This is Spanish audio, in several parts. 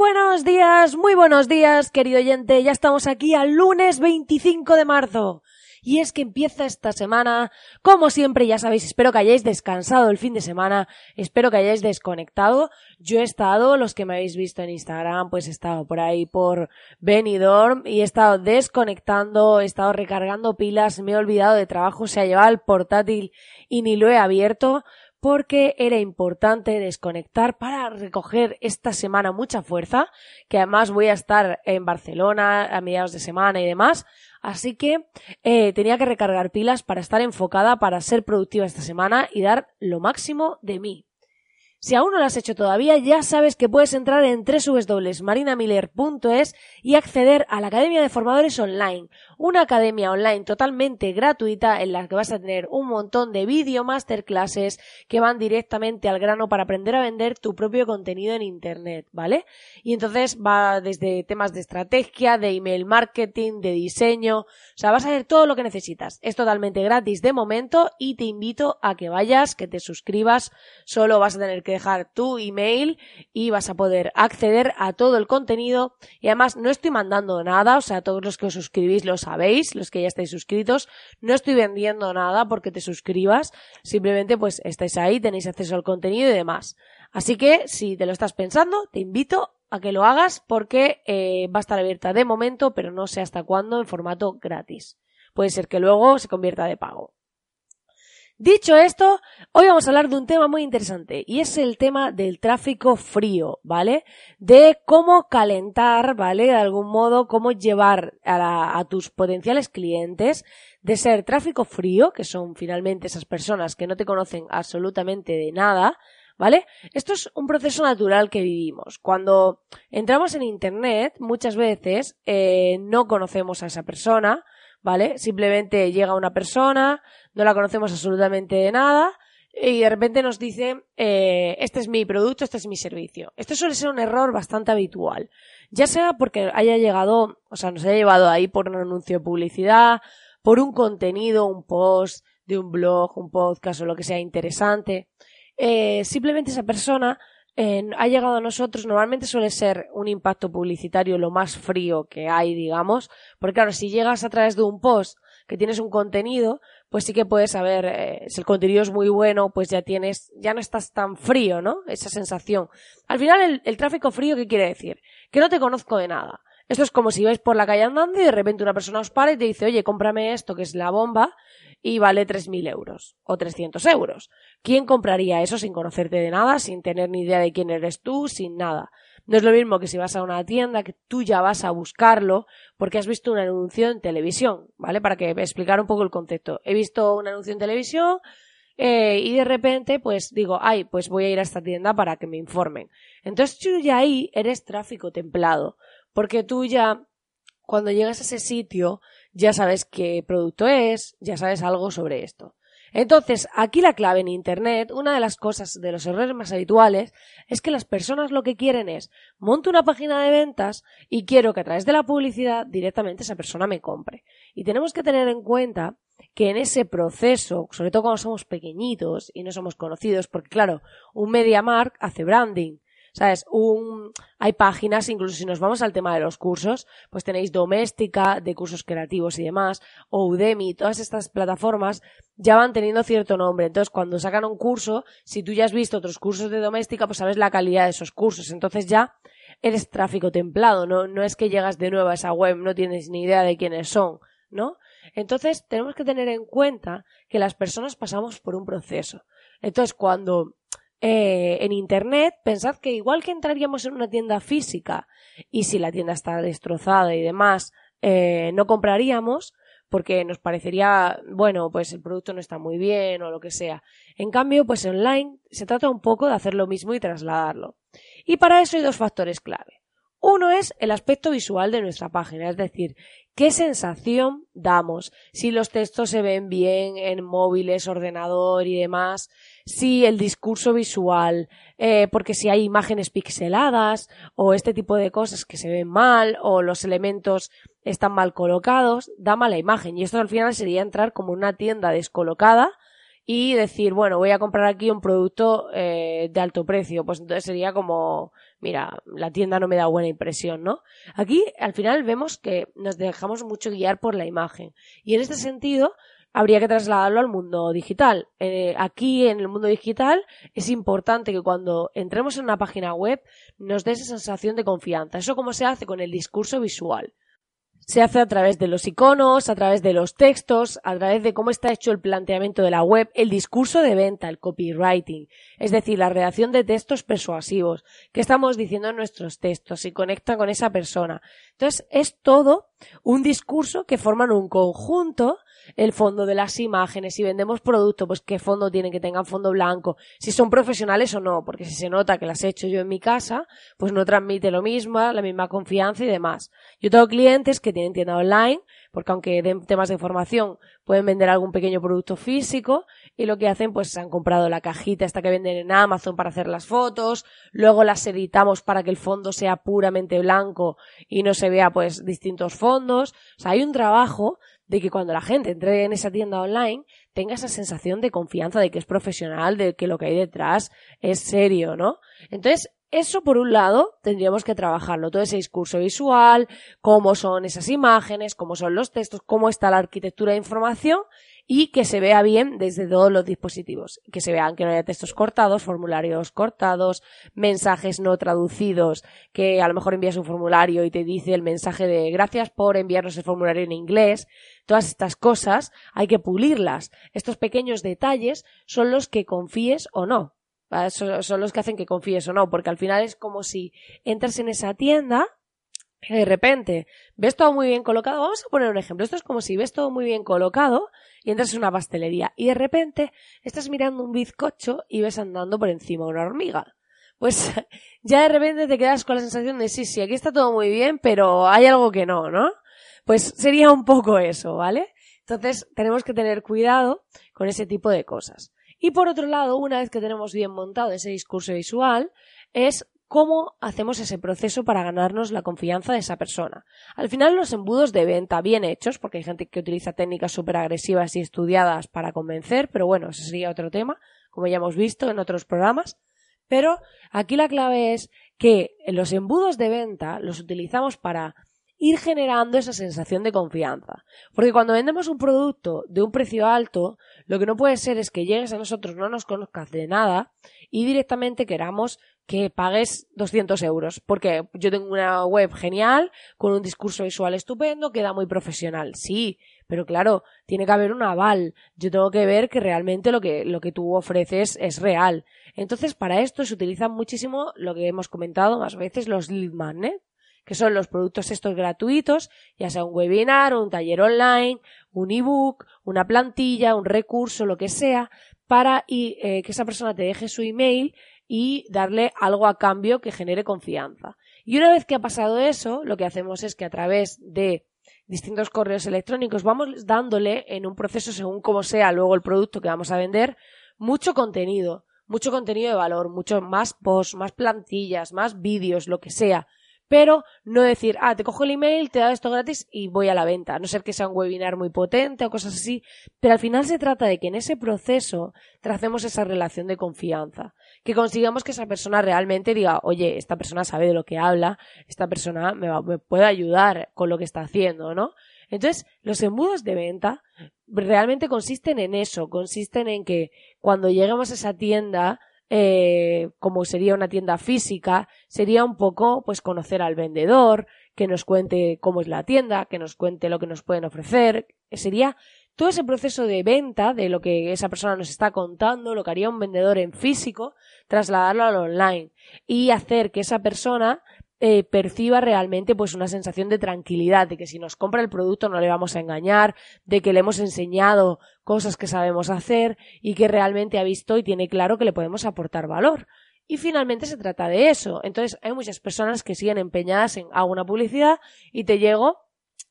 Buenos días, muy buenos días, querido oyente. Ya estamos aquí al lunes 25 de marzo. Y es que empieza esta semana, como siempre, ya sabéis, espero que hayáis descansado el fin de semana, espero que hayáis desconectado. Yo he estado, los que me habéis visto en Instagram, pues he estado por ahí por Benidorm y he estado desconectando, he estado recargando pilas, me he olvidado de trabajo, se ha llevado el portátil y ni lo he abierto porque era importante desconectar para recoger esta semana mucha fuerza, que además voy a estar en Barcelona a mediados de semana y demás, así que eh, tenía que recargar pilas para estar enfocada, para ser productiva esta semana y dar lo máximo de mí. Si aún no lo has hecho todavía, ya sabes que puedes entrar en www.marinamiller.es y acceder a la Academia de Formadores Online, una academia online totalmente gratuita en la que vas a tener un montón de vídeo masterclasses que van directamente al grano para aprender a vender tu propio contenido en Internet, ¿vale? Y entonces va desde temas de estrategia, de email marketing, de diseño, o sea, vas a ver todo lo que necesitas. Es totalmente gratis de momento y te invito a que vayas, que te suscribas, solo vas a tener que dejar tu email y vas a poder acceder a todo el contenido y además no estoy mandando nada, o sea, todos los que os suscribís lo sabéis, los que ya estáis suscritos, no estoy vendiendo nada porque te suscribas, simplemente pues estáis ahí, tenéis acceso al contenido y demás. Así que si te lo estás pensando, te invito a que lo hagas porque eh, va a estar abierta de momento, pero no sé hasta cuándo en formato gratis. Puede ser que luego se convierta de pago. Dicho esto, hoy vamos a hablar de un tema muy interesante y es el tema del tráfico frío, ¿vale? De cómo calentar, ¿vale? De algún modo, cómo llevar a, tus potenciales clientes de ser tráfico frío, que son finalmente esas personas que no te conocen absolutamente de nada, ¿vale? Esto es un proceso natural que vivimos. Cuando entramos en Internet, muchas veces eh, no conocemos a esa persona, ¿vale? Simplemente llega una persona, no la conocemos absolutamente de nada y de repente nos dice, eh, este es mi producto, este es mi servicio. Esto suele ser un error bastante habitual, ya sea porque haya llegado, o sea, nos haya llevado ahí por un anuncio de publicidad, por un contenido, un post de un blog, un podcast o lo que sea interesante. Eh, simplemente esa persona ha llegado a nosotros, normalmente suele ser un impacto publicitario lo más frío que hay, digamos, porque claro, si llegas a través de un post que tienes un contenido, pues sí que puedes saber, eh, si el contenido es muy bueno, pues ya tienes, ya no estás tan frío, ¿no? Esa sensación. Al final, el, el tráfico frío, ¿qué quiere decir? Que no te conozco de nada. Esto es como si vais por la calle andando y de repente una persona os para y te dice, oye, cómprame esto que es la bomba y vale 3.000 euros o 300 euros. ¿Quién compraría eso sin conocerte de nada, sin tener ni idea de quién eres tú, sin nada? No es lo mismo que si vas a una tienda que tú ya vas a buscarlo porque has visto un anuncio en televisión, ¿vale? Para que explicar un poco el concepto. He visto un anuncio en televisión eh, y de repente pues digo, ay, pues voy a ir a esta tienda para que me informen. Entonces tú ya ahí eres tráfico templado porque tú ya cuando llegas a ese sitio ya sabes qué producto es, ya sabes algo sobre esto. Entonces, aquí la clave en Internet, una de las cosas de los errores más habituales, es que las personas lo que quieren es, monto una página de ventas y quiero que a través de la publicidad directamente esa persona me compre. Y tenemos que tener en cuenta que en ese proceso, sobre todo cuando somos pequeñitos y no somos conocidos, porque claro, un MediaMark hace branding, ¿Sabes? Un, hay páginas, incluso si nos vamos al tema de los cursos, pues tenéis Doméstica, de cursos creativos y demás, o Udemy, todas estas plataformas ya van teniendo cierto nombre. Entonces, cuando sacan un curso, si tú ya has visto otros cursos de doméstica, pues sabes la calidad de esos cursos. Entonces ya eres tráfico templado, no, no es que llegas de nuevo a esa web, no tienes ni idea de quiénes son, ¿no? Entonces, tenemos que tener en cuenta que las personas pasamos por un proceso. Entonces, cuando eh, en Internet, pensad que igual que entraríamos en una tienda física y si la tienda está destrozada y demás, eh, no compraríamos porque nos parecería, bueno, pues el producto no está muy bien o lo que sea. En cambio, pues online se trata un poco de hacer lo mismo y trasladarlo. Y para eso hay dos factores clave. Uno es el aspecto visual de nuestra página, es decir, qué sensación damos, si los textos se ven bien en móviles, ordenador y demás, si el discurso visual, eh, porque si hay imágenes pixeladas o este tipo de cosas que se ven mal o los elementos están mal colocados, da mala imagen. Y esto al final sería entrar como una tienda descolocada y decir, bueno, voy a comprar aquí un producto eh, de alto precio. Pues entonces sería como, mira, la tienda no me da buena impresión, ¿no? Aquí al final vemos que nos dejamos mucho guiar por la imagen. Y en este sentido, habría que trasladarlo al mundo digital. Eh, aquí en el mundo digital es importante que cuando entremos en una página web nos dé esa sensación de confianza. Eso como se hace con el discurso visual se hace a través de los iconos, a través de los textos, a través de cómo está hecho el planteamiento de la web, el discurso de venta, el copywriting, es decir, la redacción de textos persuasivos, qué estamos diciendo en nuestros textos, si conecta con esa persona. Entonces, es todo un discurso que forman un conjunto el fondo de las imágenes, si vendemos productos, pues qué fondo tienen, que tengan fondo blanco, si son profesionales o no, porque si se nota que las he hecho yo en mi casa, pues no transmite lo mismo, la misma confianza y demás. Yo tengo clientes que tienen tienda online, porque aunque den temas de información, pueden vender algún pequeño producto físico, y lo que hacen, pues se han comprado la cajita esta que venden en Amazon para hacer las fotos, luego las editamos para que el fondo sea puramente blanco y no se vea pues distintos fondos. O sea, hay un trabajo de que cuando la gente entre en esa tienda online tenga esa sensación de confianza, de que es profesional, de que lo que hay detrás es serio, ¿no? Entonces, eso por un lado tendríamos que trabajarlo, todo ese discurso visual, cómo son esas imágenes, cómo son los textos, cómo está la arquitectura de información y que se vea bien desde todos los dispositivos, que se vean que no haya textos cortados, formularios cortados, mensajes no traducidos, que a lo mejor envías un formulario y te dice el mensaje de gracias por enviarnos el formulario en inglés. Todas estas cosas hay que pulirlas. Estos pequeños detalles son los que confíes o no. Son los que hacen que confíes o no, porque al final es como si entras en esa tienda de repente ves todo muy bien colocado. Vamos a poner un ejemplo. Esto es como si ves todo muy bien colocado y entras en una pastelería y de repente estás mirando un bizcocho y ves andando por encima una hormiga. Pues ya de repente te quedas con la sensación de sí, sí, aquí está todo muy bien, pero hay algo que no, ¿no? Pues sería un poco eso, ¿vale? Entonces tenemos que tener cuidado con ese tipo de cosas. Y por otro lado, una vez que tenemos bien montado ese discurso visual, es cómo hacemos ese proceso para ganarnos la confianza de esa persona. Al final los embudos de venta bien hechos, porque hay gente que utiliza técnicas súper agresivas y estudiadas para convencer, pero bueno, ese sería otro tema, como ya hemos visto en otros programas. Pero aquí la clave es que los embudos de venta los utilizamos para ir generando esa sensación de confianza. Porque cuando vendemos un producto de un precio alto, lo que no puede ser es que llegues a nosotros, no nos conozcas de nada y directamente queramos que pagues 200 euros, porque yo tengo una web genial, con un discurso visual estupendo, queda muy profesional, sí, pero claro, tiene que haber un aval, yo tengo que ver que realmente lo que, lo que tú ofreces es real. Entonces, para esto se utilizan muchísimo lo que hemos comentado más veces, los lead magnet, que son los productos estos gratuitos, ya sea un webinar, un taller online, un ebook, una plantilla, un recurso, lo que sea, para eh, que esa persona te deje su email y darle algo a cambio que genere confianza. Y una vez que ha pasado eso, lo que hacemos es que a través de distintos correos electrónicos vamos dándole en un proceso según como sea luego el producto que vamos a vender mucho contenido, mucho contenido de valor, mucho más posts, más plantillas, más vídeos, lo que sea pero no decir, ah, te cojo el email, te da esto gratis y voy a la venta, no ser que sea un webinar muy potente o cosas así, pero al final se trata de que en ese proceso tracemos esa relación de confianza, que consigamos que esa persona realmente diga, oye, esta persona sabe de lo que habla, esta persona me, me puede ayudar con lo que está haciendo, ¿no? Entonces, los embudos de venta realmente consisten en eso, consisten en que cuando lleguemos a esa tienda, eh, como sería una tienda física, sería un poco pues conocer al vendedor, que nos cuente cómo es la tienda, que nos cuente lo que nos pueden ofrecer, sería todo ese proceso de venta de lo que esa persona nos está contando, lo que haría un vendedor en físico, trasladarlo al online y hacer que esa persona eh, perciba realmente pues una sensación de tranquilidad, de que si nos compra el producto no le vamos a engañar, de que le hemos enseñado cosas que sabemos hacer y que realmente ha visto y tiene claro que le podemos aportar valor. Y finalmente se trata de eso. Entonces hay muchas personas que siguen empeñadas en hago una publicidad y te llego,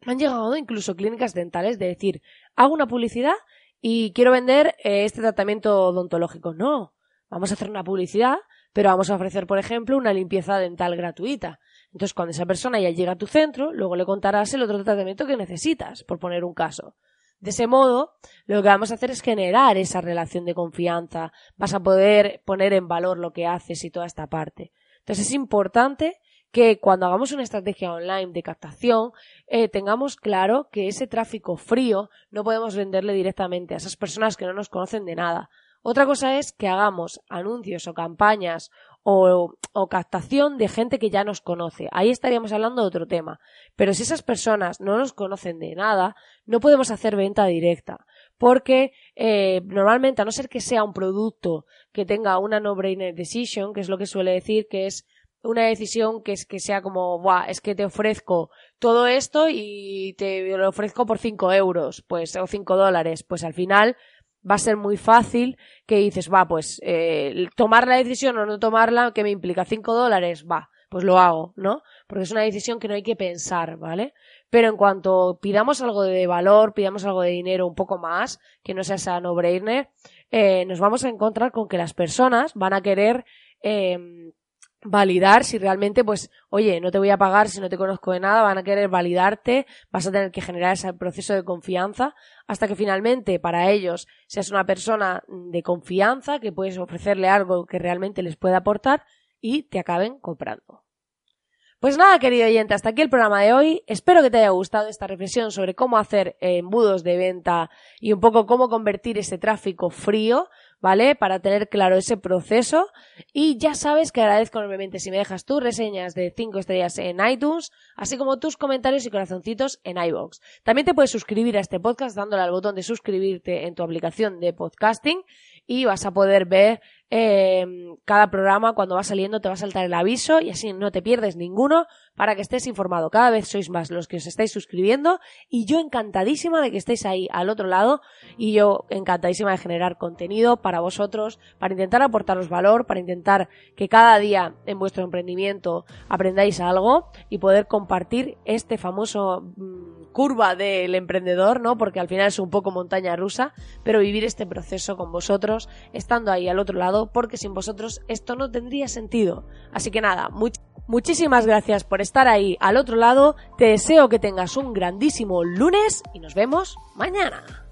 me han llegado incluso clínicas dentales de decir, hago una publicidad y quiero vender eh, este tratamiento odontológico. No, vamos a hacer una publicidad, pero vamos a ofrecer, por ejemplo, una limpieza dental gratuita. Entonces, cuando esa persona ya llega a tu centro, luego le contarás el otro tratamiento que necesitas, por poner un caso. De ese modo, lo que vamos a hacer es generar esa relación de confianza, vas a poder poner en valor lo que haces y toda esta parte. Entonces es importante que cuando hagamos una estrategia online de captación eh, tengamos claro que ese tráfico frío no podemos venderle directamente a esas personas que no nos conocen de nada. Otra cosa es que hagamos anuncios o campañas o, captación de gente que ya nos conoce. Ahí estaríamos hablando de otro tema. Pero si esas personas no nos conocen de nada, no podemos hacer venta directa. Porque eh, normalmente, a no ser que sea un producto que tenga una no-brainer decision, que es lo que suele decir, que es una decisión que es que sea como, Buah, es que te ofrezco todo esto y te lo ofrezco por 5 euros, pues, o 5 dólares, pues al final va a ser muy fácil que dices, va, pues eh, tomar la decisión o no tomarla, que me implica 5 dólares, va, pues lo hago, ¿no? Porque es una decisión que no hay que pensar, ¿vale? Pero en cuanto pidamos algo de valor, pidamos algo de dinero un poco más, que no sea esa no-brainer, eh, nos vamos a encontrar con que las personas van a querer eh, validar si realmente, pues, oye, no te voy a pagar si no te conozco de nada, van a querer validarte, vas a tener que generar ese proceso de confianza hasta que finalmente para ellos seas una persona de confianza que puedes ofrecerle algo que realmente les pueda aportar y te acaben comprando. Pues nada, querido oyente, hasta aquí el programa de hoy. Espero que te haya gustado esta reflexión sobre cómo hacer embudos de venta y un poco cómo convertir ese tráfico frío ¿vale? Para tener claro ese proceso. Y ya sabes que agradezco enormemente si me dejas tus reseñas de 5 estrellas en iTunes, así como tus comentarios y corazoncitos en iBox. También te puedes suscribir a este podcast dándole al botón de suscribirte en tu aplicación de podcasting y vas a poder ver eh, cada programa cuando va saliendo te va a saltar el aviso y así no te pierdes ninguno para que estés informado. Cada vez sois más los que os estáis suscribiendo y yo encantadísima de que estéis ahí al otro lado y yo encantadísima de generar contenido para vosotros, para intentar aportaros valor, para intentar que cada día en vuestro emprendimiento aprendáis algo y poder compartir este famoso curva del emprendedor, ¿no? Porque al final es un poco montaña rusa, pero vivir este proceso con vosotros, estando ahí al otro lado porque sin vosotros esto no tendría sentido. Así que nada, muchísimas gracias por estar ahí al otro lado, te deseo que tengas un grandísimo lunes y nos vemos mañana.